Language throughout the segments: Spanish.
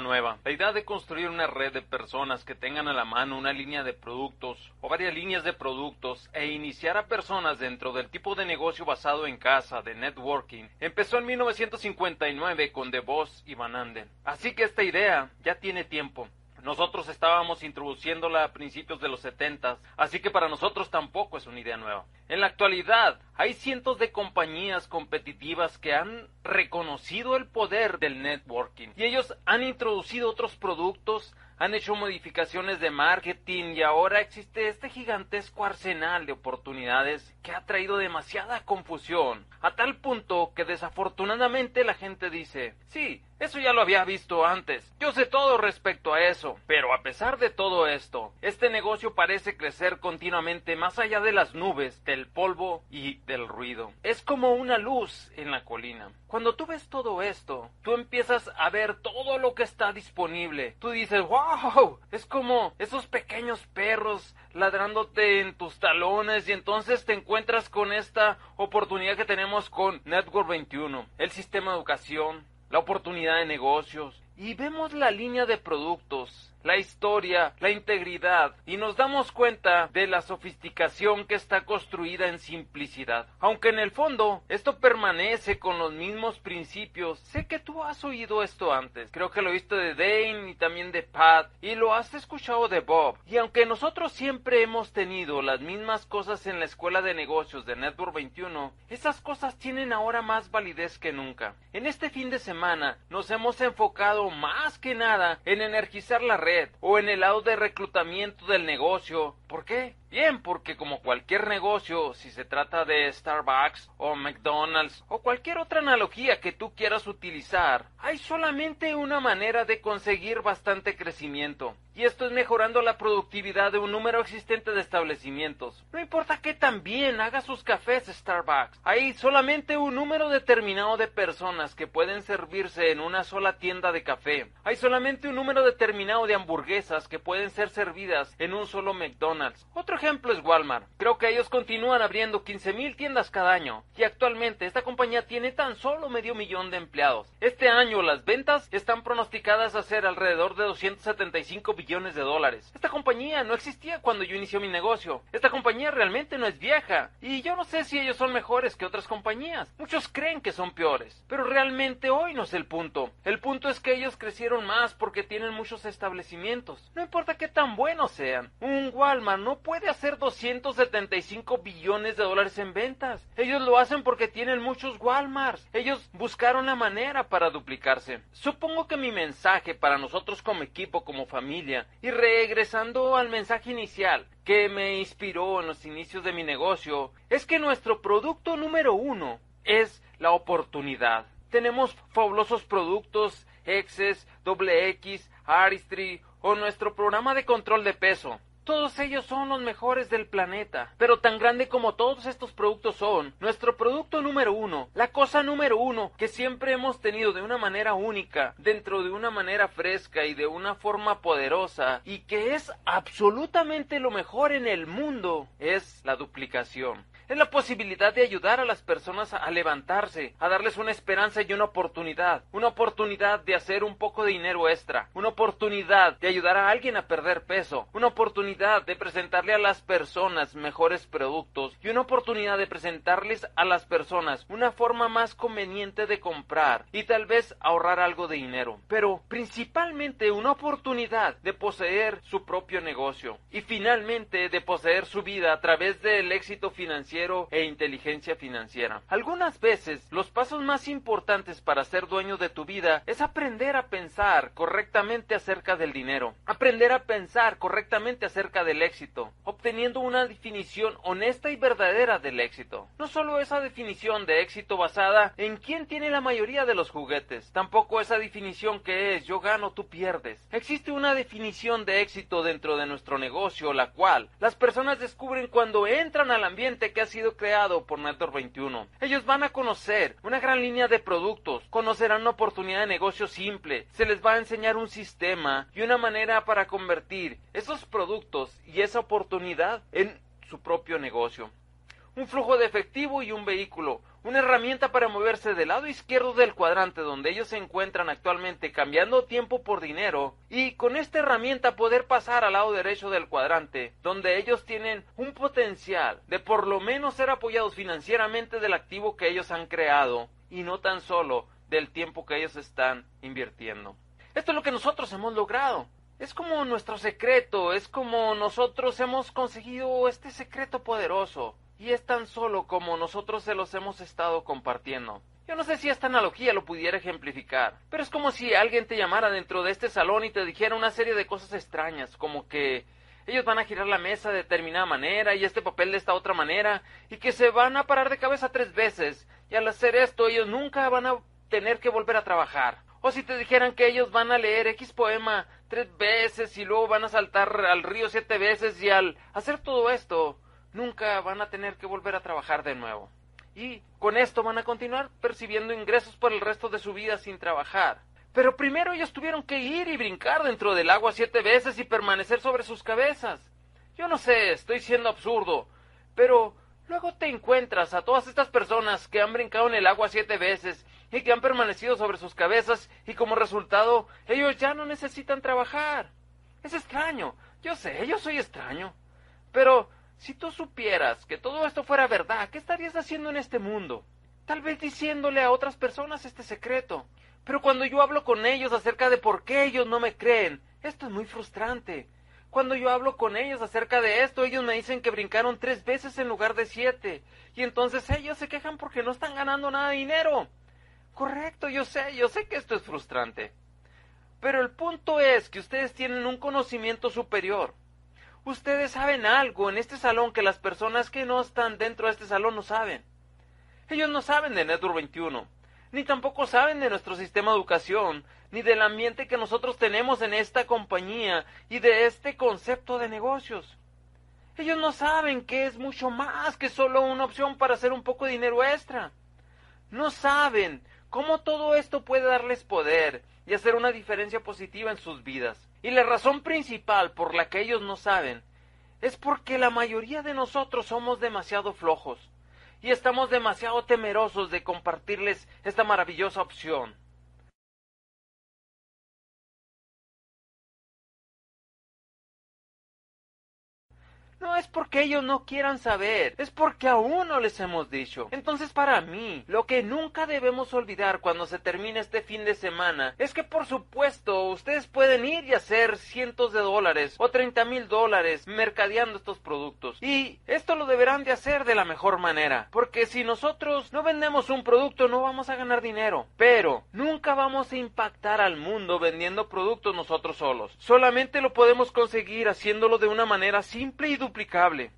nueva. La idea de construir una red de personas que tengan a la mano una línea de productos o varias líneas de productos e iniciar a personas dentro del tipo de negocio basado en casa, de networking, empezó en 1959 con DeVos y Van Anden. Así que esta idea ya tiene tiempo. Nosotros estábamos introduciéndola a principios de los 70, así que para nosotros tampoco es una idea nueva. En la actualidad, hay cientos de compañías competitivas que han reconocido el poder del networking y ellos han introducido otros productos, han hecho modificaciones de marketing y ahora existe este gigantesco arsenal de oportunidades que ha traído demasiada confusión, a tal punto que desafortunadamente la gente dice, sí, eso ya lo había visto antes. Yo sé todo respecto a eso. Pero a pesar de todo esto, este negocio parece crecer continuamente más allá de las nubes, del polvo y del ruido. Es como una luz en la colina. Cuando tú ves todo esto, tú empiezas a ver todo lo que está disponible. Tú dices, wow, es como esos pequeños perros ladrándote en tus talones y entonces te encuentras con esta oportunidad que tenemos con Network 21, el sistema de educación, la oportunidad de negocios y vemos la línea de productos la historia, la integridad, y nos damos cuenta de la sofisticación que está construida en simplicidad. Aunque en el fondo esto permanece con los mismos principios, sé que tú has oído esto antes, creo que lo viste de Dane y también de Pat, y lo has escuchado de Bob, y aunque nosotros siempre hemos tenido las mismas cosas en la escuela de negocios de Network 21, esas cosas tienen ahora más validez que nunca. En este fin de semana nos hemos enfocado más que nada en energizar la red o en el lado de reclutamiento del negocio. ¿Por qué? Bien, porque como cualquier negocio, si se trata de Starbucks o McDonald's o cualquier otra analogía que tú quieras utilizar, hay solamente una manera de conseguir bastante crecimiento. Y esto es mejorando la productividad de un número existente de establecimientos. No importa qué tan bien haga sus cafés Starbucks, hay solamente un número determinado de personas que pueden servirse en una sola tienda de café. Hay solamente un número determinado de hamburguesas que pueden ser servidas en un solo McDonald's. Ejemplo es Walmart. Creo que ellos continúan abriendo 15.000 tiendas cada año y actualmente esta compañía tiene tan solo medio millón de empleados. Este año las ventas están pronosticadas a ser alrededor de 275 billones de dólares. Esta compañía no existía cuando yo inicié mi negocio. Esta compañía realmente no es vieja y yo no sé si ellos son mejores que otras compañías. Muchos creen que son peores, pero realmente hoy no es el punto. El punto es que ellos crecieron más porque tienen muchos establecimientos. No importa qué tan buenos sean. Un Walmart no puede hacer 275 billones de dólares en ventas. Ellos lo hacen porque tienen muchos Walmarts. Ellos buscaron la manera para duplicarse. Supongo que mi mensaje para nosotros como equipo, como familia, y regresando al mensaje inicial que me inspiró en los inicios de mi negocio, es que nuestro producto número uno es la oportunidad. Tenemos fabulosos productos, X's, X, Aristry o nuestro programa de control de peso. Todos ellos son los mejores del planeta. Pero tan grande como todos estos productos son, nuestro producto número uno, la cosa número uno que siempre hemos tenido de una manera única, dentro de una manera fresca y de una forma poderosa, y que es absolutamente lo mejor en el mundo, es la duplicación es la posibilidad de ayudar a las personas a levantarse, a darles una esperanza y una oportunidad, una oportunidad de hacer un poco de dinero extra, una oportunidad de ayudar a alguien a perder peso, una oportunidad de presentarle a las personas mejores productos. Y una oportunidad de presentarles a las personas una forma más conveniente de comprar y tal vez ahorrar algo de dinero, pero principalmente una oportunidad de poseer su propio negocio y finalmente de poseer su vida a través del éxito financiero e inteligencia financiera. Algunas veces los pasos más importantes para ser dueño de tu vida es aprender a pensar correctamente acerca del dinero, aprender a pensar correctamente acerca del éxito, obteniendo una definición honesta y verdadera del éxito. No solo esa definición de éxito basada en quién tiene la mayoría de los juguetes, tampoco esa definición que es yo gano, tú pierdes. Existe una definición de éxito dentro de nuestro negocio, la cual las personas descubren cuando entran al ambiente que sido creado por Network 21. Ellos van a conocer una gran línea de productos, conocerán una oportunidad de negocio simple, se les va a enseñar un sistema y una manera para convertir esos productos y esa oportunidad en su propio negocio. Un flujo de efectivo y un vehículo, una herramienta para moverse del lado izquierdo del cuadrante donde ellos se encuentran actualmente cambiando tiempo por dinero y con esta herramienta poder pasar al lado derecho del cuadrante donde ellos tienen un potencial de por lo menos ser apoyados financieramente del activo que ellos han creado y no tan solo del tiempo que ellos están invirtiendo. Esto es lo que nosotros hemos logrado. Es como nuestro secreto, es como nosotros hemos conseguido este secreto poderoso. Y es tan solo como nosotros se los hemos estado compartiendo. Yo no sé si esta analogía lo pudiera ejemplificar, pero es como si alguien te llamara dentro de este salón y te dijera una serie de cosas extrañas, como que ellos van a girar la mesa de determinada manera y este papel de esta otra manera, y que se van a parar de cabeza tres veces, y al hacer esto ellos nunca van a tener que volver a trabajar. O si te dijeran que ellos van a leer X poema tres veces y luego van a saltar al río siete veces y al hacer todo esto nunca van a tener que volver a trabajar de nuevo. Y con esto van a continuar percibiendo ingresos por el resto de su vida sin trabajar. Pero primero ellos tuvieron que ir y brincar dentro del agua siete veces y permanecer sobre sus cabezas. Yo no sé, estoy siendo absurdo, pero luego te encuentras a todas estas personas que han brincado en el agua siete veces y que han permanecido sobre sus cabezas y como resultado ellos ya no necesitan trabajar. Es extraño, yo sé, yo soy extraño. Pero si tú supieras que todo esto fuera verdad, ¿qué estarías haciendo en este mundo? Tal vez diciéndole a otras personas este secreto. Pero cuando yo hablo con ellos acerca de por qué ellos no me creen, esto es muy frustrante. Cuando yo hablo con ellos acerca de esto, ellos me dicen que brincaron tres veces en lugar de siete. Y entonces ellos se quejan porque no están ganando nada de dinero. Correcto, yo sé, yo sé que esto es frustrante. Pero el punto es que ustedes tienen un conocimiento superior. Ustedes saben algo en este salón que las personas que no están dentro de este salón no saben. Ellos no saben de Network 21, ni tampoco saben de nuestro sistema de educación, ni del ambiente que nosotros tenemos en esta compañía y de este concepto de negocios. Ellos no saben que es mucho más que solo una opción para hacer un poco de dinero extra. No saben cómo todo esto puede darles poder y hacer una diferencia positiva en sus vidas. Y la razón principal por la que ellos no saben es porque la mayoría de nosotros somos demasiado flojos y estamos demasiado temerosos de compartirles esta maravillosa opción. No es porque ellos no quieran saber, es porque aún no les hemos dicho. Entonces para mí, lo que nunca debemos olvidar cuando se termine este fin de semana es que por supuesto ustedes pueden ir y hacer cientos de dólares o treinta mil dólares mercadeando estos productos. Y esto lo deberán de hacer de la mejor manera, porque si nosotros no vendemos un producto no vamos a ganar dinero. Pero nunca vamos a impactar al mundo vendiendo productos nosotros solos. Solamente lo podemos conseguir haciéndolo de una manera simple y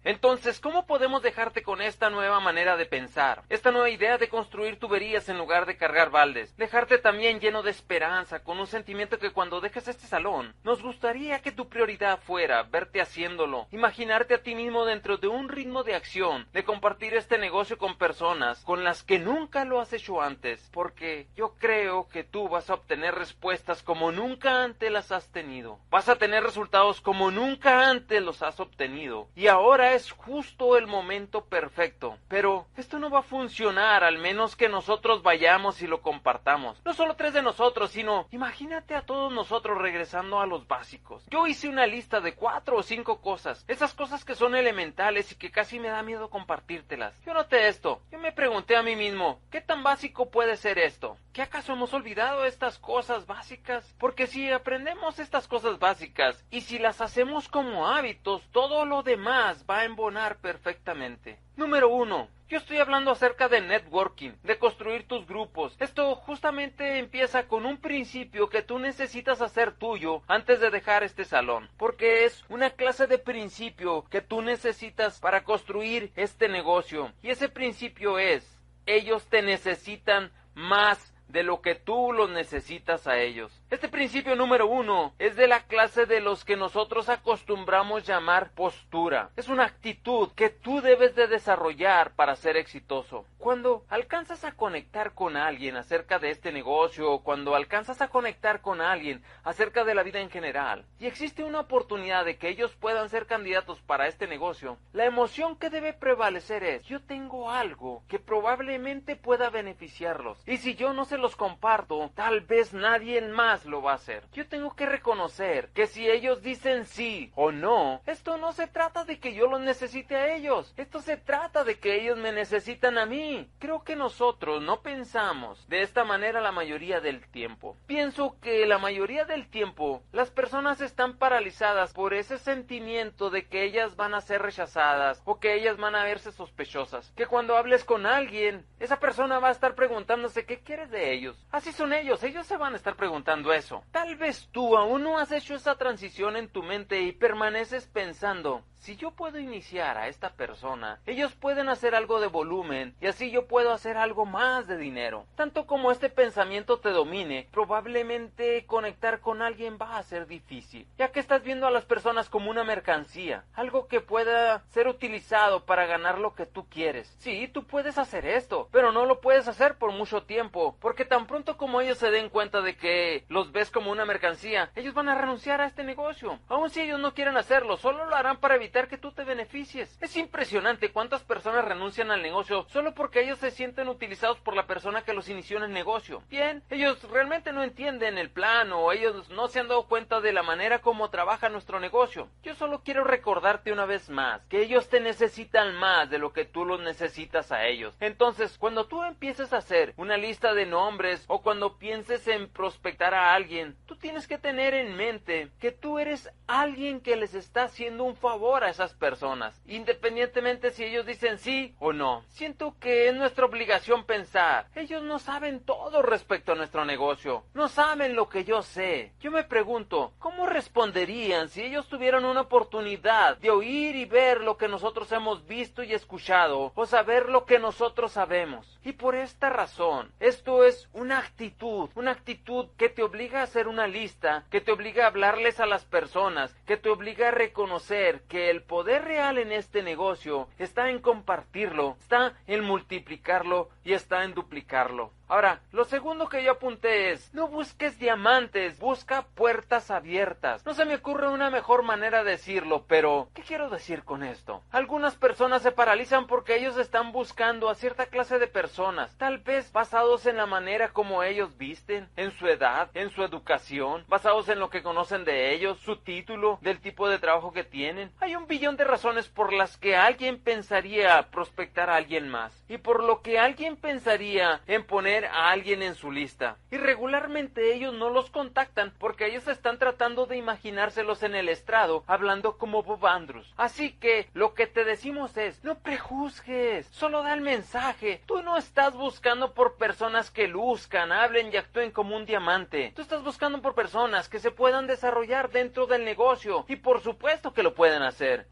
Entonces, ¿cómo podemos dejarte con esta nueva manera de pensar? Esta nueva idea de construir tuberías en lugar de cargar baldes. Dejarte también lleno de esperanza, con un sentimiento que cuando dejes este salón, nos gustaría que tu prioridad fuera verte haciéndolo, imaginarte a ti mismo dentro de un ritmo de acción, de compartir este negocio con personas con las que nunca lo has hecho antes, porque yo creo que tú vas a obtener respuestas como nunca antes las has tenido. Vas a tener resultados como nunca antes los has obtenido y ahora es justo el momento perfecto. Pero esto no va a funcionar al menos que nosotros vayamos y lo compartamos. No solo tres de nosotros, sino imagínate a todos nosotros regresando a los básicos. Yo hice una lista de cuatro o cinco cosas, esas cosas que son elementales y que casi me da miedo compartírtelas. Yo noté esto, yo me pregunté a mí mismo, ¿qué tan básico puede ser esto? ¿Qué acaso hemos olvidado estas cosas básicas? Porque si aprendemos estas cosas básicas y si las hacemos como hábitos, todo lo demás va a embonar perfectamente. Número uno, yo estoy hablando acerca de networking, de construir tus grupos. Esto justamente empieza con un principio que tú necesitas hacer tuyo antes de dejar este salón, porque es una clase de principio que tú necesitas para construir este negocio. Y ese principio es, ellos te necesitan más de lo que tú los necesitas a ellos. Este principio número uno es de la clase de los que nosotros acostumbramos llamar postura. Es una actitud que tú debes de desarrollar para ser exitoso. Cuando alcanzas a conectar con alguien acerca de este negocio, cuando alcanzas a conectar con alguien acerca de la vida en general, y existe una oportunidad de que ellos puedan ser candidatos para este negocio, la emoción que debe prevalecer es, yo tengo algo que probablemente pueda beneficiarlos, y si yo no se los comparto, tal vez nadie más lo va a hacer. Yo tengo que reconocer que si ellos dicen sí o no, esto no se trata de que yo los necesite a ellos, esto se trata de que ellos me necesitan a mí. Creo que nosotros no pensamos de esta manera la mayoría del tiempo. Pienso que la mayoría del tiempo las personas están paralizadas por ese sentimiento de que ellas van a ser rechazadas o que ellas van a verse sospechosas. Que cuando hables con alguien, esa persona va a estar preguntándose qué quieres de ellos. Así son ellos, ellos se van a estar preguntando eso. Tal vez tú aún no has hecho esa transición en tu mente y permaneces pensando, si yo puedo iniciar a esta persona, ellos pueden hacer algo de volumen y así yo puedo hacer algo más de dinero. Tanto como este pensamiento te domine, probablemente conectar con alguien va a ser difícil, ya que estás viendo a las personas como una mercancía, algo que pueda ser utilizado para ganar lo que tú quieres. Sí, tú puedes hacer esto, pero no lo puedes hacer por mucho tiempo, porque tan pronto como ellos se den cuenta de que los ves como una mercancía, ellos van a renunciar a este negocio. Aun si ellos no quieren hacerlo, solo lo harán para evitar que tú te beneficies. Es impresionante cuántas personas renuncian al negocio solo porque ellos se sienten utilizados por la persona que los inició en el negocio. Bien, ellos realmente no entienden el plan o ellos no se han dado cuenta de la manera como trabaja nuestro negocio. Yo solo quiero recordarte una vez más que ellos te necesitan más de lo que tú los necesitas a ellos. Entonces, cuando tú empieces a hacer una lista de nombres o cuando pienses en prospectar a alguien, tú tienes que tener en mente que tú eres alguien que les está haciendo un favor a esas personas, independientemente si ellos dicen sí o no. Siento que es nuestra obligación pensar, ellos no saben todo respecto a nuestro negocio, no saben lo que yo sé. Yo me pregunto, ¿cómo responderían si ellos tuvieran una oportunidad de oír y ver lo que nosotros hemos visto y escuchado, o saber lo que nosotros sabemos? Y por esta razón, esto es una actitud, una actitud que te obliga a hacer una lista, que te obliga a hablarles a las personas, que te obliga a reconocer que el poder real en este negocio está en compartirlo, está en multiplicarlo y está en duplicarlo. Ahora, lo segundo que yo apunté es, no busques diamantes, busca puertas abiertas. No se me ocurre una mejor manera de decirlo, pero ¿qué quiero decir con esto? Algunas personas se paralizan porque ellos están buscando a cierta clase de personas, tal vez basados en la manera como ellos visten, en su edad, en su educación, basados en lo que conocen de ellos, su título, del tipo de trabajo que tienen. Hay un billón de razones por las que alguien pensaría prospectar a alguien más y por lo que alguien pensaría en poner a alguien en su lista. Y regularmente ellos no los contactan porque ellos están tratando de imaginárselos en el estrado hablando como Bob Andrews. Así que lo que te decimos es, no prejuzgues, solo da el mensaje. Tú no estás buscando por personas que luzcan, hablen y actúen como un diamante. Tú estás buscando por personas que se puedan desarrollar dentro del negocio y por supuesto que lo pueden hacer.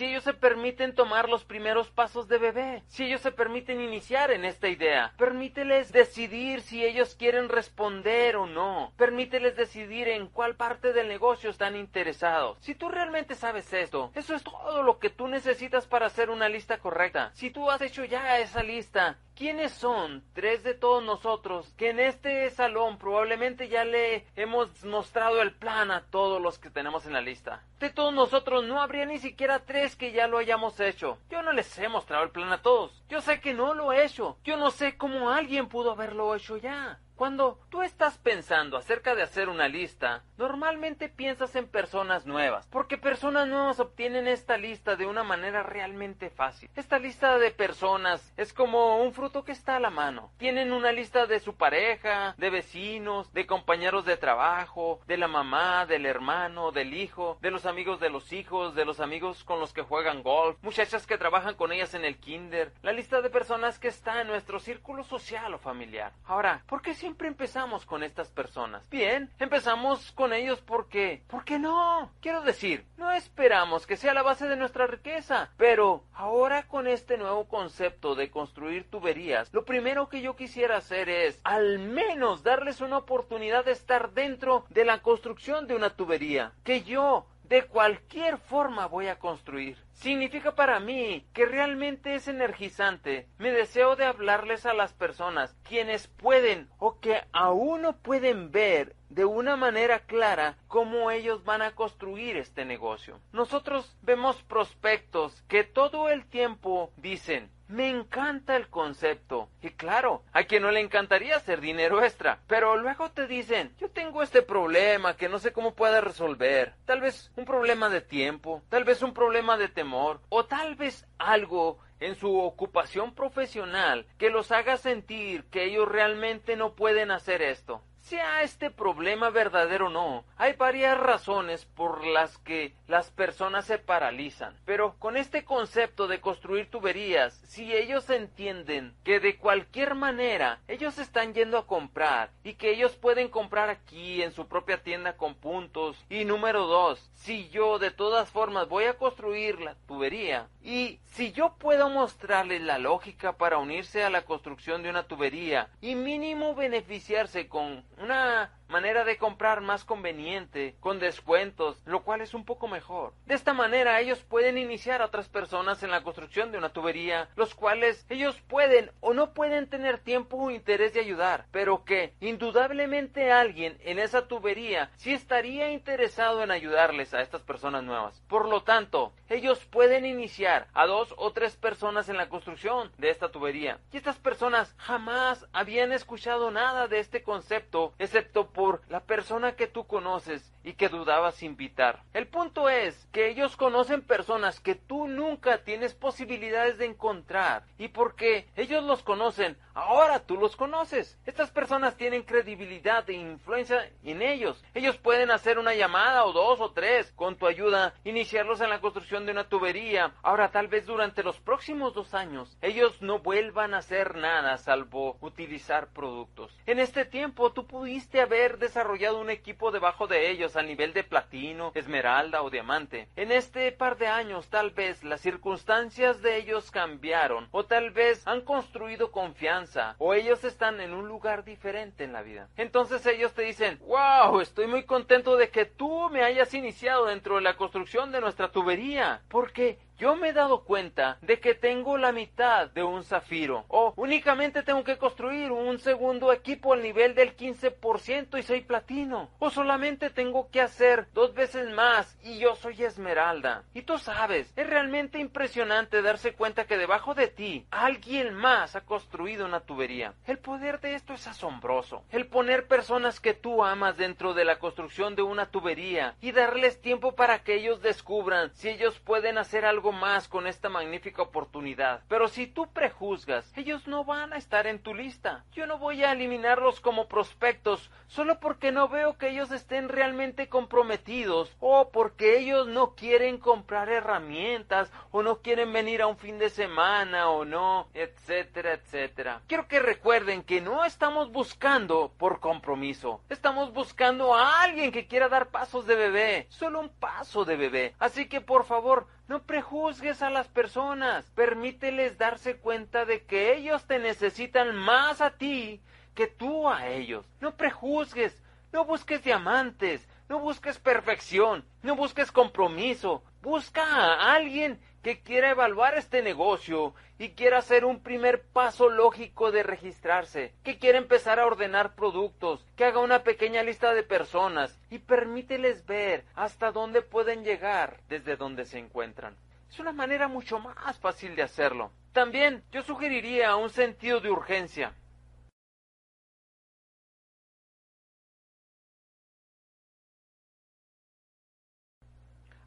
Si ellos se permiten tomar los primeros pasos de bebé, si ellos se permiten iniciar en esta idea, permíteles decidir si ellos quieren responder o no, permíteles decidir en cuál parte del negocio están interesados. Si tú realmente sabes esto, eso es todo lo que tú necesitas para hacer una lista correcta. Si tú has hecho ya esa lista, ¿Quiénes son tres de todos nosotros que en este salón probablemente ya le hemos mostrado el plan a todos los que tenemos en la lista? De todos nosotros no habría ni siquiera tres que ya lo hayamos hecho. Yo no les he mostrado el plan a todos. Yo sé que no lo he hecho. Yo no sé cómo alguien pudo haberlo hecho ya. Cuando tú estás pensando acerca de hacer una lista, normalmente piensas en personas nuevas, porque personas nuevas obtienen esta lista de una manera realmente fácil. Esta lista de personas es como un fruto que está a la mano. Tienen una lista de su pareja, de vecinos, de compañeros de trabajo, de la mamá, del hermano, del hijo, de los amigos de los hijos, de los amigos con los que juegan golf, muchachas que trabajan con ellas en el kinder, la lista de personas que está en nuestro círculo social o familiar. Ahora, ¿por qué es siempre empezamos con estas personas. Bien, empezamos con ellos porque... ¿Por qué no? Quiero decir, no esperamos que sea la base de nuestra riqueza, pero ahora con este nuevo concepto de construir tuberías, lo primero que yo quisiera hacer es al menos darles una oportunidad de estar dentro de la construcción de una tubería. Que yo de cualquier forma voy a construir. Significa para mí que realmente es energizante. Mi deseo de hablarles a las personas, quienes pueden o que aún no pueden ver de una manera clara cómo ellos van a construir este negocio. Nosotros vemos prospectos que todo el tiempo dicen, me encanta el concepto. Y claro, a quien no le encantaría hacer dinero extra. Pero luego te dicen, yo tengo este problema que no sé cómo pueda resolver. Tal vez un problema de tiempo, tal vez un problema de temor, o tal vez algo en su ocupación profesional que los haga sentir que ellos realmente no pueden hacer esto sea este problema verdadero o no, hay varias razones por las que las personas se paralizan. Pero con este concepto de construir tuberías, si ellos entienden que de cualquier manera ellos están yendo a comprar y que ellos pueden comprar aquí en su propia tienda con puntos. Y número dos, si yo de todas formas voy a construir la tubería y si yo puedo mostrarles la lógica para unirse a la construcción de una tubería y mínimo beneficiarse con una manera de comprar más conveniente, con descuentos, lo cual es un poco mejor. De esta manera ellos pueden iniciar a otras personas en la construcción de una tubería, los cuales ellos pueden o no pueden tener tiempo o interés de ayudar, pero que indudablemente alguien en esa tubería sí estaría interesado en ayudarles a estas personas nuevas. Por lo tanto, ellos pueden iniciar a dos o tres personas en la construcción de esta tubería. Y estas personas jamás habían escuchado nada de este concepto, excepto por por la persona que tú conoces y que dudabas invitar. El punto es que ellos conocen personas que tú nunca tienes posibilidades de encontrar y porque ellos los conocen, ahora tú los conoces. Estas personas tienen credibilidad e influencia en ellos. Ellos pueden hacer una llamada o dos o tres con tu ayuda, iniciarlos en la construcción de una tubería. Ahora tal vez durante los próximos dos años ellos no vuelvan a hacer nada salvo utilizar productos. En este tiempo tú pudiste haber desarrollado un equipo debajo de ellos a nivel de platino, esmeralda o diamante. En este par de años tal vez las circunstancias de ellos cambiaron o tal vez han construido confianza o ellos están en un lugar diferente en la vida. Entonces ellos te dicen, wow, estoy muy contento de que tú me hayas iniciado dentro de la construcción de nuestra tubería porque yo me he dado cuenta de que tengo la mitad de un zafiro. O únicamente tengo que construir un segundo equipo al nivel del 15% y soy platino. O solamente tengo que hacer dos veces más y yo soy esmeralda. Y tú sabes, es realmente impresionante darse cuenta que debajo de ti alguien más ha construido una tubería. El poder de esto es asombroso. El poner personas que tú amas dentro de la construcción de una tubería y darles tiempo para que ellos descubran si ellos pueden hacer más con esta magnífica oportunidad. Pero si tú prejuzgas, ellos no van a estar en tu lista. Yo no voy a eliminarlos como prospectos solo porque no veo que ellos estén realmente comprometidos o porque ellos no quieren comprar herramientas o no quieren venir a un fin de semana o no, etcétera, etcétera. Quiero que recuerden que no estamos buscando por compromiso. Estamos buscando a alguien que quiera dar pasos de bebé, solo un paso de bebé. Así que por favor, no prejuzgues a las personas, permíteles darse cuenta de que ellos te necesitan más a ti que tú a ellos. No prejuzgues, no busques diamantes, no busques perfección, no busques compromiso, busca a alguien que quiera evaluar este negocio y quiera hacer un primer paso lógico de registrarse, que quiera empezar a ordenar productos, que haga una pequeña lista de personas y permíteles ver hasta dónde pueden llegar desde donde se encuentran. Es una manera mucho más fácil de hacerlo. También yo sugeriría un sentido de urgencia.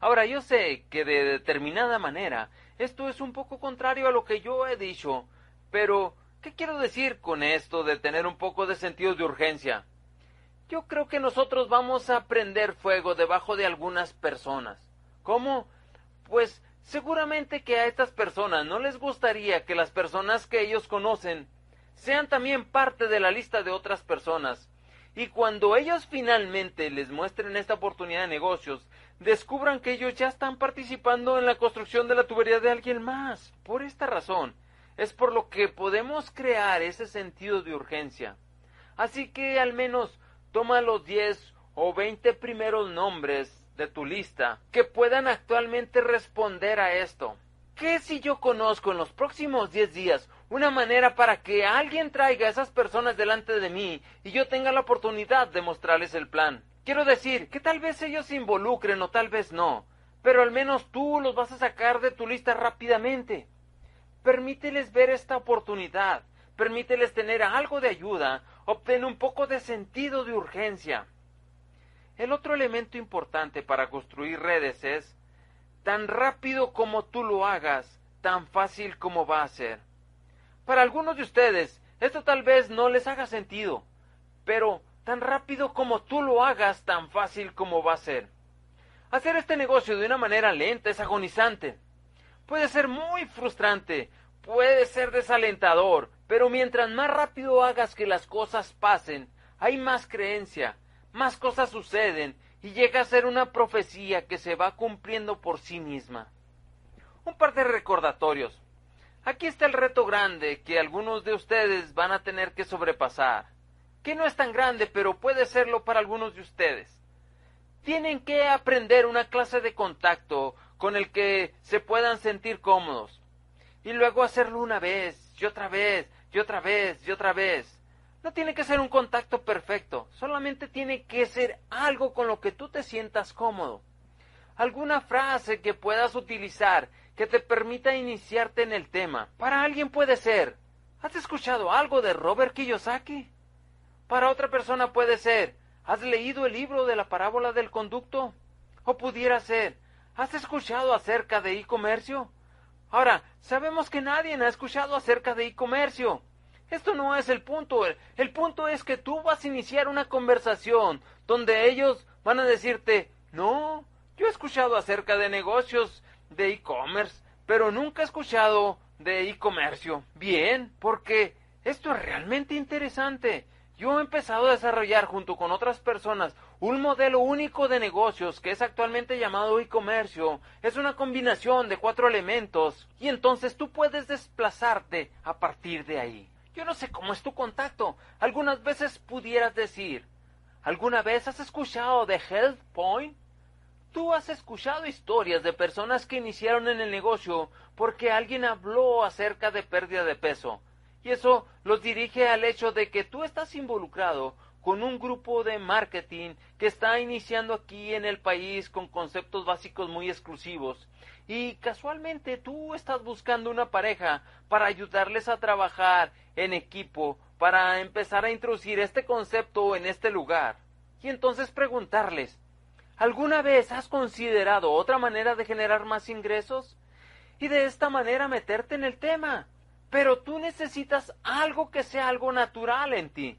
Ahora, yo sé que de determinada manera esto es un poco contrario a lo que yo he dicho, pero ¿qué quiero decir con esto de tener un poco de sentido de urgencia? Yo creo que nosotros vamos a prender fuego debajo de algunas personas. ¿Cómo? Pues seguramente que a estas personas no les gustaría que las personas que ellos conocen sean también parte de la lista de otras personas. Y cuando ellos finalmente les muestren esta oportunidad de negocios, descubran que ellos ya están participando en la construcción de la tubería de alguien más. Por esta razón, es por lo que podemos crear ese sentido de urgencia. Así que al menos toma los 10 o 20 primeros nombres de tu lista que puedan actualmente responder a esto. ¿Qué si yo conozco en los próximos 10 días una manera para que alguien traiga a esas personas delante de mí y yo tenga la oportunidad de mostrarles el plan? Quiero decir que tal vez ellos se involucren o tal vez no, pero al menos tú los vas a sacar de tu lista rápidamente. Permíteles ver esta oportunidad, permíteles tener algo de ayuda, obtén un poco de sentido de urgencia. El otro elemento importante para construir redes es, tan rápido como tú lo hagas, tan fácil como va a ser. Para algunos de ustedes, esto tal vez no les haga sentido, pero tan rápido como tú lo hagas, tan fácil como va a ser. Hacer este negocio de una manera lenta es agonizante. Puede ser muy frustrante, puede ser desalentador, pero mientras más rápido hagas que las cosas pasen, hay más creencia, más cosas suceden y llega a ser una profecía que se va cumpliendo por sí misma. Un par de recordatorios. Aquí está el reto grande que algunos de ustedes van a tener que sobrepasar, que no es tan grande, pero puede serlo para algunos de ustedes. Tienen que aprender una clase de contacto con el que se puedan sentir cómodos. Y luego hacerlo una vez, y otra vez, y otra vez, y otra vez. No tiene que ser un contacto perfecto, solamente tiene que ser algo con lo que tú te sientas cómodo. Alguna frase que puedas utilizar que te permita iniciarte en el tema. Para alguien puede ser, ¿has escuchado algo de Robert Kiyosaki? Para otra persona puede ser, ¿has leído el libro de la parábola del conducto? O pudiera ser, ¿has escuchado acerca de e-comercio? Ahora, sabemos que nadie ha escuchado acerca de e-comercio. Esto no es el punto. El, punto es que tú vas a iniciar una conversación donde ellos van a decirte, no, yo he escuchado acerca de negocios de e-commerce, pero nunca he escuchado de e-comercio. Bien, porque esto es realmente interesante. Yo he empezado a desarrollar junto con otras personas un modelo único de negocios que es actualmente llamado e-comercio. Es una combinación de cuatro elementos y entonces tú puedes desplazarte a partir de ahí. Yo no sé cómo es tu contacto. Algunas veces pudieras decir, ¿alguna vez has escuchado de Health Point? Tú has escuchado historias de personas que iniciaron en el negocio porque alguien habló acerca de pérdida de peso. Y eso los dirige al hecho de que tú estás involucrado con un grupo de marketing que está iniciando aquí en el país con conceptos básicos muy exclusivos y casualmente tú estás buscando una pareja para ayudarles a trabajar en equipo, para empezar a introducir este concepto en este lugar. Y entonces preguntarles, ¿alguna vez has considerado otra manera de generar más ingresos? Y de esta manera meterte en el tema. Pero tú necesitas algo que sea algo natural en ti.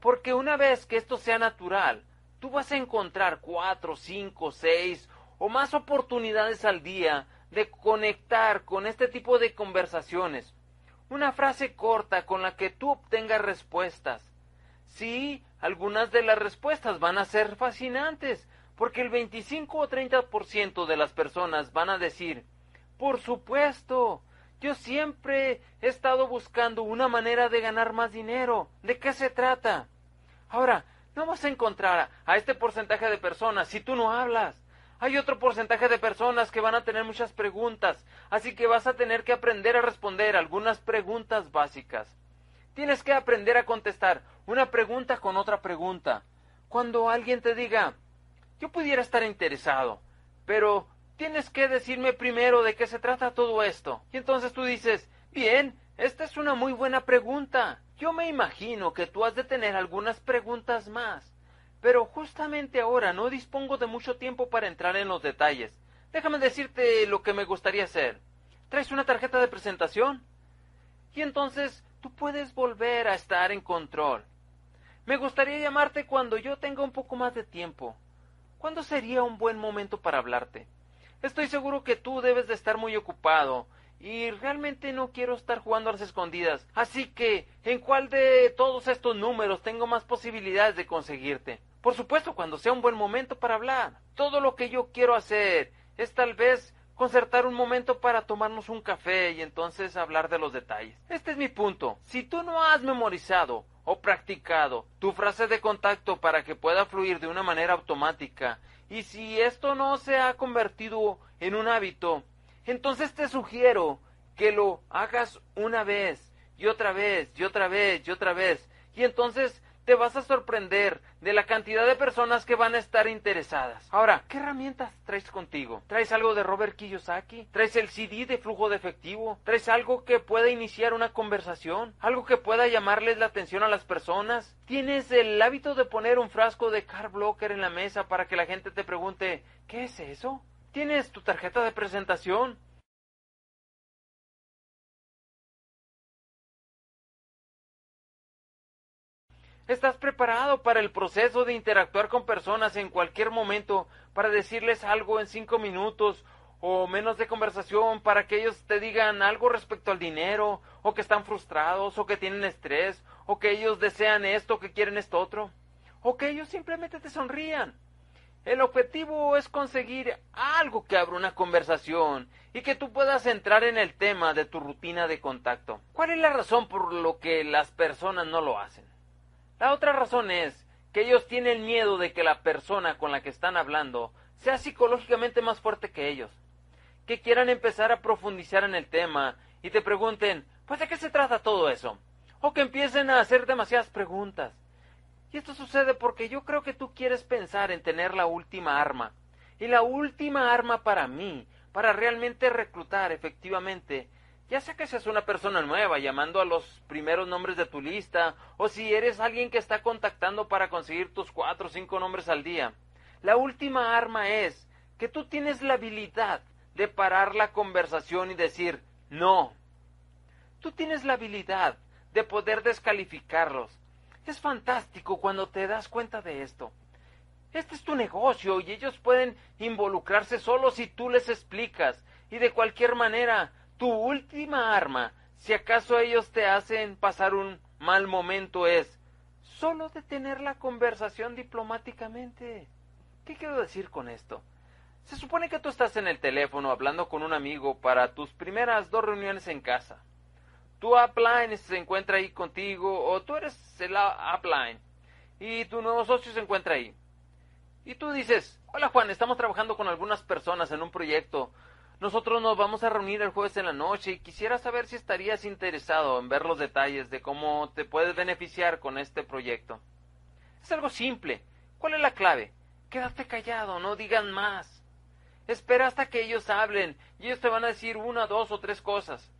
Porque una vez que esto sea natural, tú vas a encontrar cuatro, cinco, seis o más oportunidades al día de conectar con este tipo de conversaciones. Una frase corta con la que tú obtengas respuestas. Sí, algunas de las respuestas van a ser fascinantes, porque el 25 o 30% de las personas van a decir, por supuesto, yo siempre he estado buscando una manera de ganar más dinero. ¿De qué se trata? Ahora, no vas a encontrar a este porcentaje de personas si tú no hablas. Hay otro porcentaje de personas que van a tener muchas preguntas, así que vas a tener que aprender a responder algunas preguntas básicas. Tienes que aprender a contestar una pregunta con otra pregunta. Cuando alguien te diga, yo pudiera estar interesado, pero tienes que decirme primero de qué se trata todo esto. Y entonces tú dices, bien, esta es una muy buena pregunta. Yo me imagino que tú has de tener algunas preguntas más. Pero justamente ahora no dispongo de mucho tiempo para entrar en los detalles. Déjame decirte lo que me gustaría hacer. ¿Traes una tarjeta de presentación? Y entonces tú puedes volver a estar en control. Me gustaría llamarte cuando yo tenga un poco más de tiempo. ¿Cuándo sería un buen momento para hablarte? Estoy seguro que tú debes de estar muy ocupado y realmente no quiero estar jugando a las escondidas. Así que, ¿en cuál de todos estos números tengo más posibilidades de conseguirte? Por supuesto, cuando sea un buen momento para hablar. Todo lo que yo quiero hacer es tal vez concertar un momento para tomarnos un café y entonces hablar de los detalles. Este es mi punto. Si tú no has memorizado o practicado tu frase de contacto para que pueda fluir de una manera automática, y si esto no se ha convertido en un hábito, entonces te sugiero que lo hagas una vez y otra vez y otra vez y otra vez. Y entonces te vas a sorprender de la cantidad de personas que van a estar interesadas. Ahora, ¿qué herramientas traes contigo? ¿Traes algo de Robert Kiyosaki? ¿Traes el CD de flujo de efectivo? ¿Traes algo que pueda iniciar una conversación? ¿Algo que pueda llamarles la atención a las personas? ¿Tienes el hábito de poner un frasco de car blocker en la mesa para que la gente te pregunte ¿qué es eso? ¿Tienes tu tarjeta de presentación? ¿Estás preparado para el proceso de interactuar con personas en cualquier momento para decirles algo en cinco minutos o menos de conversación para que ellos te digan algo respecto al dinero o que están frustrados o que tienen estrés o que ellos desean esto, que quieren esto otro o que ellos simplemente te sonrían? El objetivo es conseguir algo que abra una conversación y que tú puedas entrar en el tema de tu rutina de contacto. ¿Cuál es la razón por lo que las personas no lo hacen? La otra razón es que ellos tienen miedo de que la persona con la que están hablando sea psicológicamente más fuerte que ellos. Que quieran empezar a profundizar en el tema y te pregunten, pues de qué se trata todo eso. O que empiecen a hacer demasiadas preguntas. Y esto sucede porque yo creo que tú quieres pensar en tener la última arma. Y la última arma para mí, para realmente reclutar efectivamente, ya sea que seas una persona nueva llamando a los primeros nombres de tu lista, o si eres alguien que está contactando para conseguir tus cuatro o cinco nombres al día. La última arma es que tú tienes la habilidad de parar la conversación y decir no. Tú tienes la habilidad de poder descalificarlos. Es fantástico cuando te das cuenta de esto. Este es tu negocio y ellos pueden involucrarse solo si tú les explicas. Y de cualquier manera, tu última arma, si acaso ellos te hacen pasar un mal momento, es solo detener la conversación diplomáticamente. ¿Qué quiero decir con esto? Se supone que tú estás en el teléfono hablando con un amigo para tus primeras dos reuniones en casa. Tu upline se encuentra ahí contigo o tú eres el upline y tu nuevo socio se encuentra ahí. Y tú dices, hola Juan, estamos trabajando con algunas personas en un proyecto nosotros nos vamos a reunir el jueves en la noche y quisiera saber si estarías interesado en ver los detalles de cómo te puedes beneficiar con este proyecto. Es algo simple. ¿Cuál es la clave? Quédate callado, no digan más. Espera hasta que ellos hablen y ellos te van a decir una, dos o tres cosas.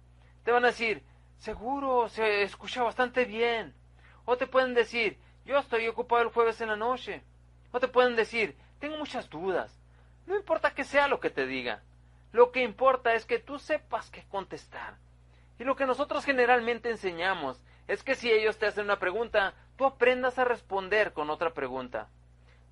Te van a decir, seguro, se escucha bastante bien. O te pueden decir, yo estoy ocupado el jueves en la noche. O te pueden decir, tengo muchas dudas. No importa que sea lo que te diga. Lo que importa es que tú sepas qué contestar. Y lo que nosotros generalmente enseñamos es que si ellos te hacen una pregunta, tú aprendas a responder con otra pregunta.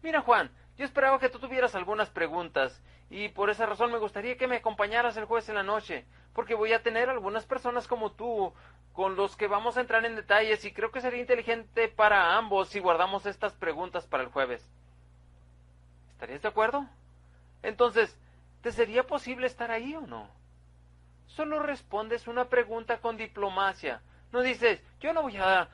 Mira, Juan, yo esperaba que tú tuvieras algunas preguntas y por esa razón me gustaría que me acompañaras el jueves en la noche, porque voy a tener algunas personas como tú con los que vamos a entrar en detalles y creo que sería inteligente para ambos si guardamos estas preguntas para el jueves. ¿Estarías de acuerdo? Entonces, ¿Te sería posible estar ahí o no? Solo respondes una pregunta con diplomacia. No dices, yo no voy a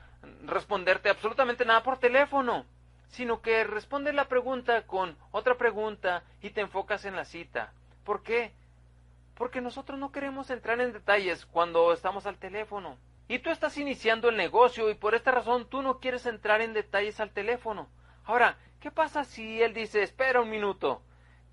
responderte absolutamente nada por teléfono, sino que respondes la pregunta con otra pregunta y te enfocas en la cita. ¿Por qué? Porque nosotros no queremos entrar en detalles cuando estamos al teléfono. Y tú estás iniciando el negocio y por esta razón tú no quieres entrar en detalles al teléfono. Ahora, ¿qué pasa si él dice, espera un minuto?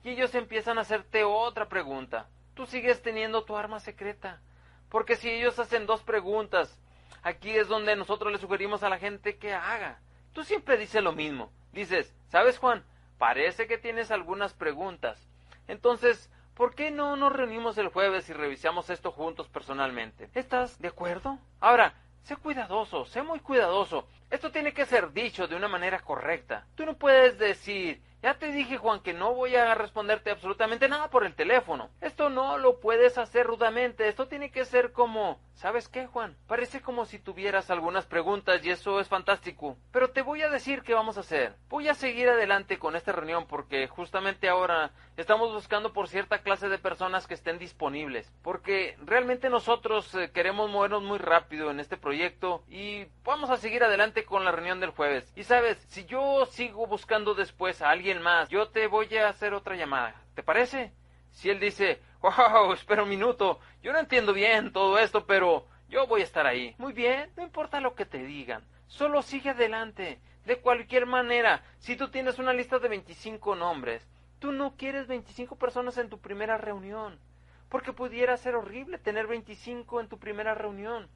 Y ellos empiezan a hacerte otra pregunta. Tú sigues teniendo tu arma secreta. Porque si ellos hacen dos preguntas, aquí es donde nosotros le sugerimos a la gente que haga. Tú siempre dices lo mismo. Dices, ¿sabes Juan? Parece que tienes algunas preguntas. Entonces, ¿por qué no nos reunimos el jueves y revisamos esto juntos personalmente? ¿Estás de acuerdo? Ahora, sé cuidadoso, sé muy cuidadoso. Esto tiene que ser dicho de una manera correcta. Tú no puedes decir, Ya te dije, Juan, que no voy a responderte absolutamente nada por el teléfono. Esto no lo puedes hacer rudamente. Esto tiene que ser como... ¿Sabes qué, Juan? Parece como si tuvieras algunas preguntas y eso es fantástico. Pero te voy a decir qué vamos a hacer. Voy a seguir adelante con esta reunión porque justamente ahora estamos buscando por cierta clase de personas que estén disponibles. Porque realmente nosotros eh, queremos movernos muy rápido en este proyecto y vamos a seguir adelante con la reunión del jueves. Y sabes, si yo sigo buscando después a alguien más, yo te voy a hacer otra llamada. ¿Te parece? Si él dice, wow, espera un minuto, yo no entiendo bien todo esto, pero yo voy a estar ahí. Muy bien, no importa lo que te digan, solo sigue adelante. De cualquier manera, si tú tienes una lista de 25 nombres, tú no quieres 25 personas en tu primera reunión, porque pudiera ser horrible tener 25 en tu primera reunión.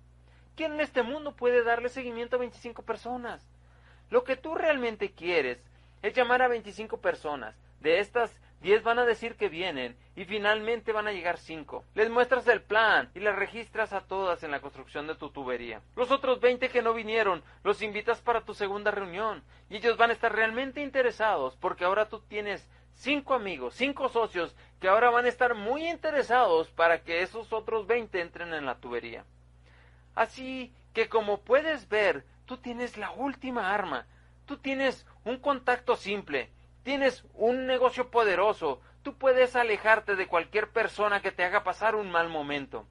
¿Quién en este mundo puede darle seguimiento a 25 personas? Lo que tú realmente quieres es llamar a 25 personas. De estas, 10 van a decir que vienen y finalmente van a llegar 5. Les muestras el plan y las registras a todas en la construcción de tu tubería. Los otros 20 que no vinieron los invitas para tu segunda reunión y ellos van a estar realmente interesados porque ahora tú tienes 5 amigos, 5 socios que ahora van a estar muy interesados para que esos otros 20 entren en la tubería. Así que como puedes ver, tú tienes la última arma Tú tienes un contacto simple, tienes un negocio poderoso, tú puedes alejarte de cualquier persona que te haga pasar un mal momento.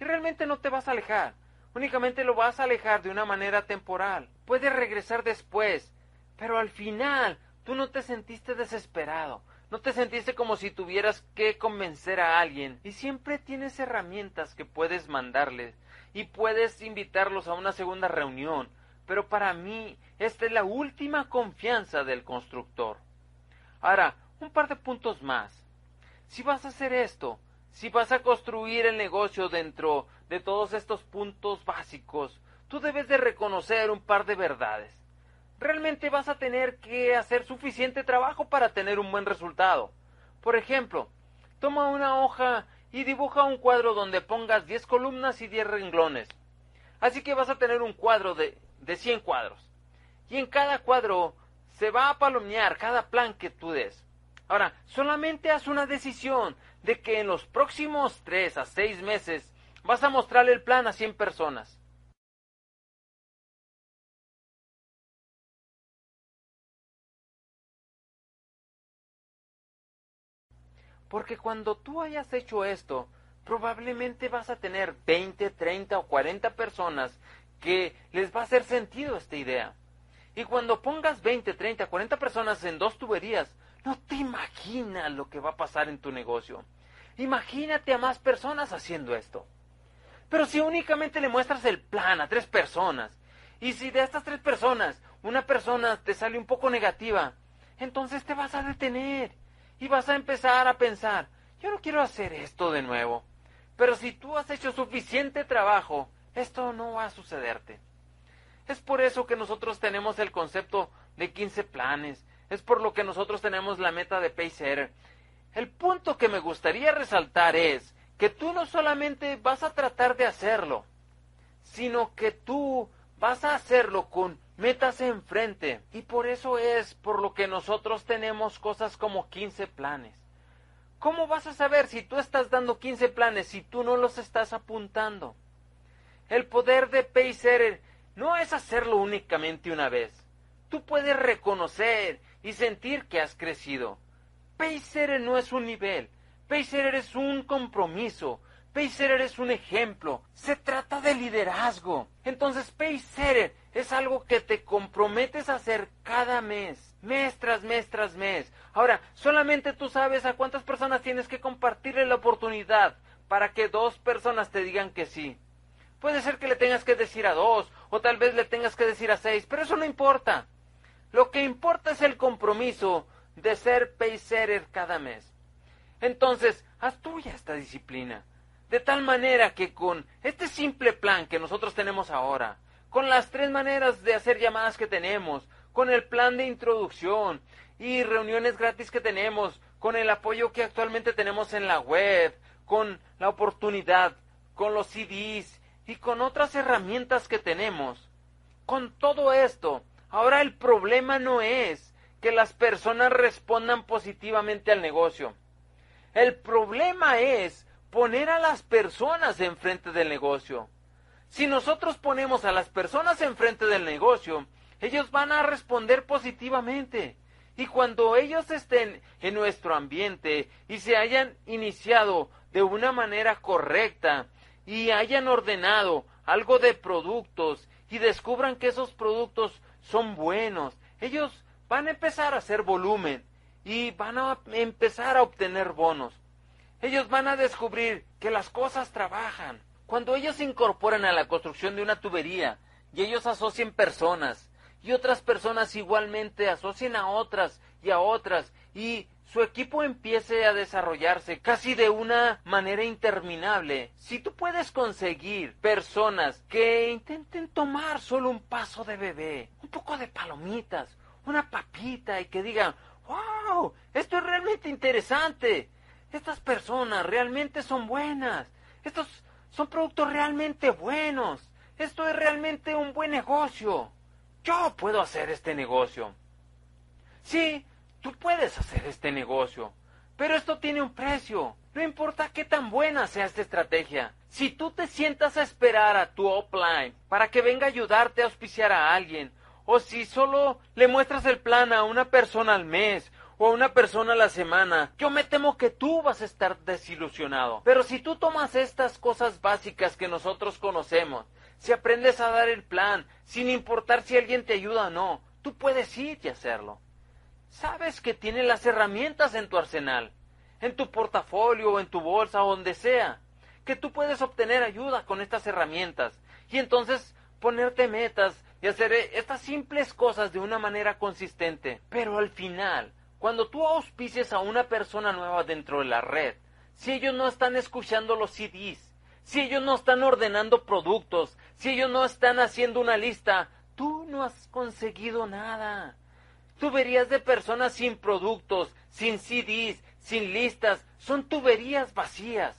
Y realmente no te vas a alejar, únicamente lo vas a alejar de una manera temporal. Puedes regresar después, pero al final tú no te sentiste desesperado, no te sentiste como si tuvieras que convencer a alguien. Y siempre tienes herramientas que puedes mandarles y puedes invitarlos a una segunda reunión. Pero para mí esta es la última confianza del constructor. Ahora, un par de puntos más. Si vas a hacer esto, si vas a construir el negocio dentro de todos estos puntos básicos, tú debes de reconocer un par de verdades. Realmente vas a tener que hacer suficiente trabajo para tener un buen resultado. Por ejemplo, toma una hoja y dibuja un cuadro donde pongas 10 columnas y 10 renglones. Así que vas a tener un cuadro de de 100 cuadros. Y en cada cuadro se va a palomear cada plan que tú des. Ahora, solamente haz una decisión de que en los próximos 3 a 6 meses vas a mostrarle el plan a 100 personas. Porque cuando tú hayas hecho esto, probablemente vas a tener 20, 30 o 40 personas que les va a hacer sentido esta idea. Y cuando pongas 20, 30, 40 personas en dos tuberías, no te imaginas lo que va a pasar en tu negocio. Imagínate a más personas haciendo esto. Pero si únicamente le muestras el plan a tres personas, y si de estas tres personas una persona te sale un poco negativa, entonces te vas a detener y vas a empezar a pensar, yo no quiero hacer esto de nuevo. Pero si tú has hecho suficiente trabajo esto no va a sucederte. Es por eso que nosotros tenemos el concepto de 15 planes. Es por lo que nosotros tenemos la meta de Pacer. El punto que me gustaría resaltar es que tú no solamente vas a tratar de hacerlo, sino que tú vas a hacerlo con metas enfrente. Y por eso es por lo que nosotros tenemos cosas como 15 planes. ¿Cómo vas a saber si tú estás dando 15 planes si tú no los estás apuntando? El poder de Pacer no es hacerlo únicamente una vez. Tú puedes reconocer y sentir que has crecido. Pacer no es un nivel. Pacer es un compromiso. Pacer es un ejemplo. Se trata de liderazgo. Entonces Pacer es algo que te comprometes a hacer cada mes. Mes tras mes tras mes. Ahora, solamente tú sabes a cuántas personas tienes que compartirle la oportunidad para que dos personas te digan que sí. Puede ser que le tengas que decir a dos, o tal vez le tengas que decir a seis, pero eso no importa. Lo que importa es el compromiso de ser pacesetter cada mes. Entonces, haz tuya esta disciplina. De tal manera que con este simple plan que nosotros tenemos ahora, con las tres maneras de hacer llamadas que tenemos, con el plan de introducción y reuniones gratis que tenemos, con el apoyo que actualmente tenemos en la web, con la oportunidad, con los CDs y con otras herramientas que tenemos. Con todo esto, ahora el problema no es que las personas respondan positivamente al negocio. El problema es poner a las personas enfrente del negocio. Si nosotros ponemos a las personas enfrente del negocio, ellos van a responder positivamente. Y cuando ellos estén en nuestro ambiente y se hayan iniciado de una manera correcta y hayan ordenado algo de productos y descubran que esos productos son buenos, ellos van a empezar a hacer volumen y van a empezar a obtener bonos. Ellos van a descubrir que las cosas trabajan. Cuando ellos se incorporan a la construcción de una tubería y ellos asocian personas y otras personas igualmente asocien a otras y a otras y su equipo empiece a desarrollarse casi de una manera interminable. Si tú puedes conseguir personas que intenten tomar solo un paso de bebé, un poco de palomitas, una papita y que digan, wow, esto es realmente interesante, estas personas realmente son buenas, estos son productos realmente buenos, esto es realmente un buen negocio, yo puedo hacer este negocio. Sí, Tú puedes hacer este negocio, pero esto tiene un precio. No importa qué tan buena sea esta estrategia. Si tú te sientas a esperar a tu offline para que venga a ayudarte a auspiciar a alguien, o si solo le muestras el plan a una persona al mes o a una persona a la semana, yo me temo que tú vas a estar desilusionado. Pero si tú tomas estas cosas básicas que nosotros conocemos, si aprendes a dar el plan, sin importar si alguien te ayuda o no, tú puedes ir y hacerlo sabes que tienes las herramientas en tu arsenal, en tu portafolio en tu bolsa donde sea, que tú puedes obtener ayuda con estas herramientas y entonces ponerte metas y hacer estas simples cosas de una manera consistente. Pero al final, cuando tú auspices a una persona nueva dentro de la red, si ellos no están escuchando los CDs, si ellos no están ordenando productos, si ellos no están haciendo una lista, tú no has conseguido nada. Tuberías de personas sin productos, sin CDs, sin listas, son tuberías vacías.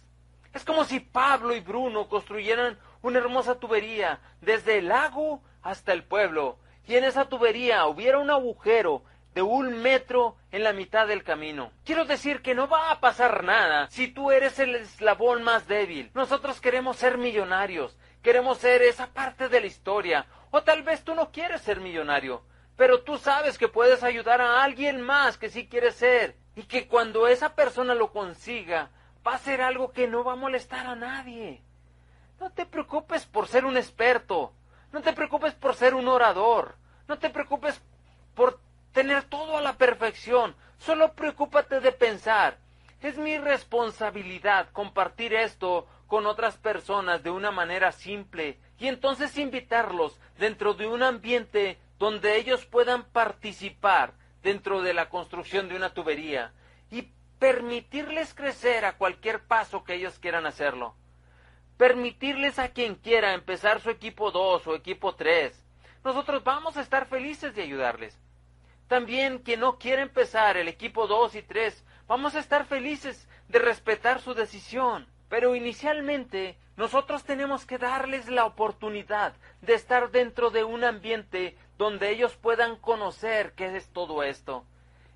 Es como si Pablo y Bruno construyeran una hermosa tubería desde el lago hasta el pueblo, y en esa tubería hubiera un agujero de un metro en la mitad del camino. Quiero decir que no va a pasar nada si tú eres el eslabón más débil. Nosotros queremos ser millonarios, queremos ser esa parte de la historia, o tal vez tú no quieres ser millonario, pero tú sabes que puedes ayudar a alguien más que sí quiere ser y que cuando esa persona lo consiga va a ser algo que no va a molestar a nadie. No te preocupes por ser un experto, no te preocupes por ser un orador, no te preocupes por tener todo a la perfección, solo preocúpate de pensar. Es mi responsabilidad compartir esto con otras personas de una manera simple y entonces invitarlos dentro de un ambiente donde ellos puedan participar dentro de la construcción de una tubería y permitirles crecer a cualquier paso que ellos quieran hacerlo. Permitirles a quien quiera empezar su equipo 2 o equipo 3. Nosotros vamos a estar felices de ayudarles. También quien no quiera empezar el equipo 2 y 3, vamos a estar felices de respetar su decisión. Pero inicialmente nosotros tenemos que darles la oportunidad de estar dentro de un ambiente donde ellos puedan conocer qué es todo esto.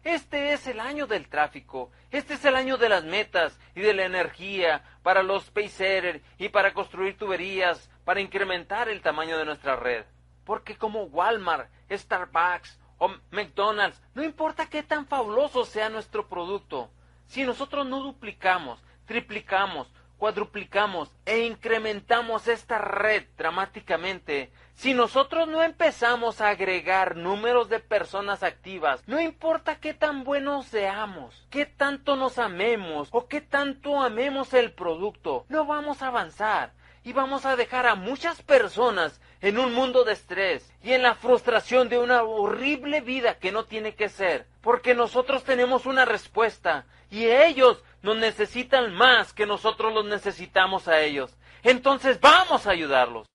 Este es el año del tráfico, este es el año de las metas y de la energía para los paysetters y para construir tuberías, para incrementar el tamaño de nuestra red. Porque como Walmart, Starbucks o McDonald's, no importa qué tan fabuloso sea nuestro producto, si nosotros no duplicamos, triplicamos cuadruplicamos e incrementamos esta red dramáticamente, si nosotros no empezamos a agregar números de personas activas, no importa qué tan buenos seamos, qué tanto nos amemos o qué tanto amemos el producto, no vamos a avanzar y vamos a dejar a muchas personas en un mundo de estrés y en la frustración de una horrible vida que no tiene que ser, porque nosotros tenemos una respuesta y ellos nos necesitan más que nosotros los necesitamos a ellos. Entonces vamos a ayudarlos.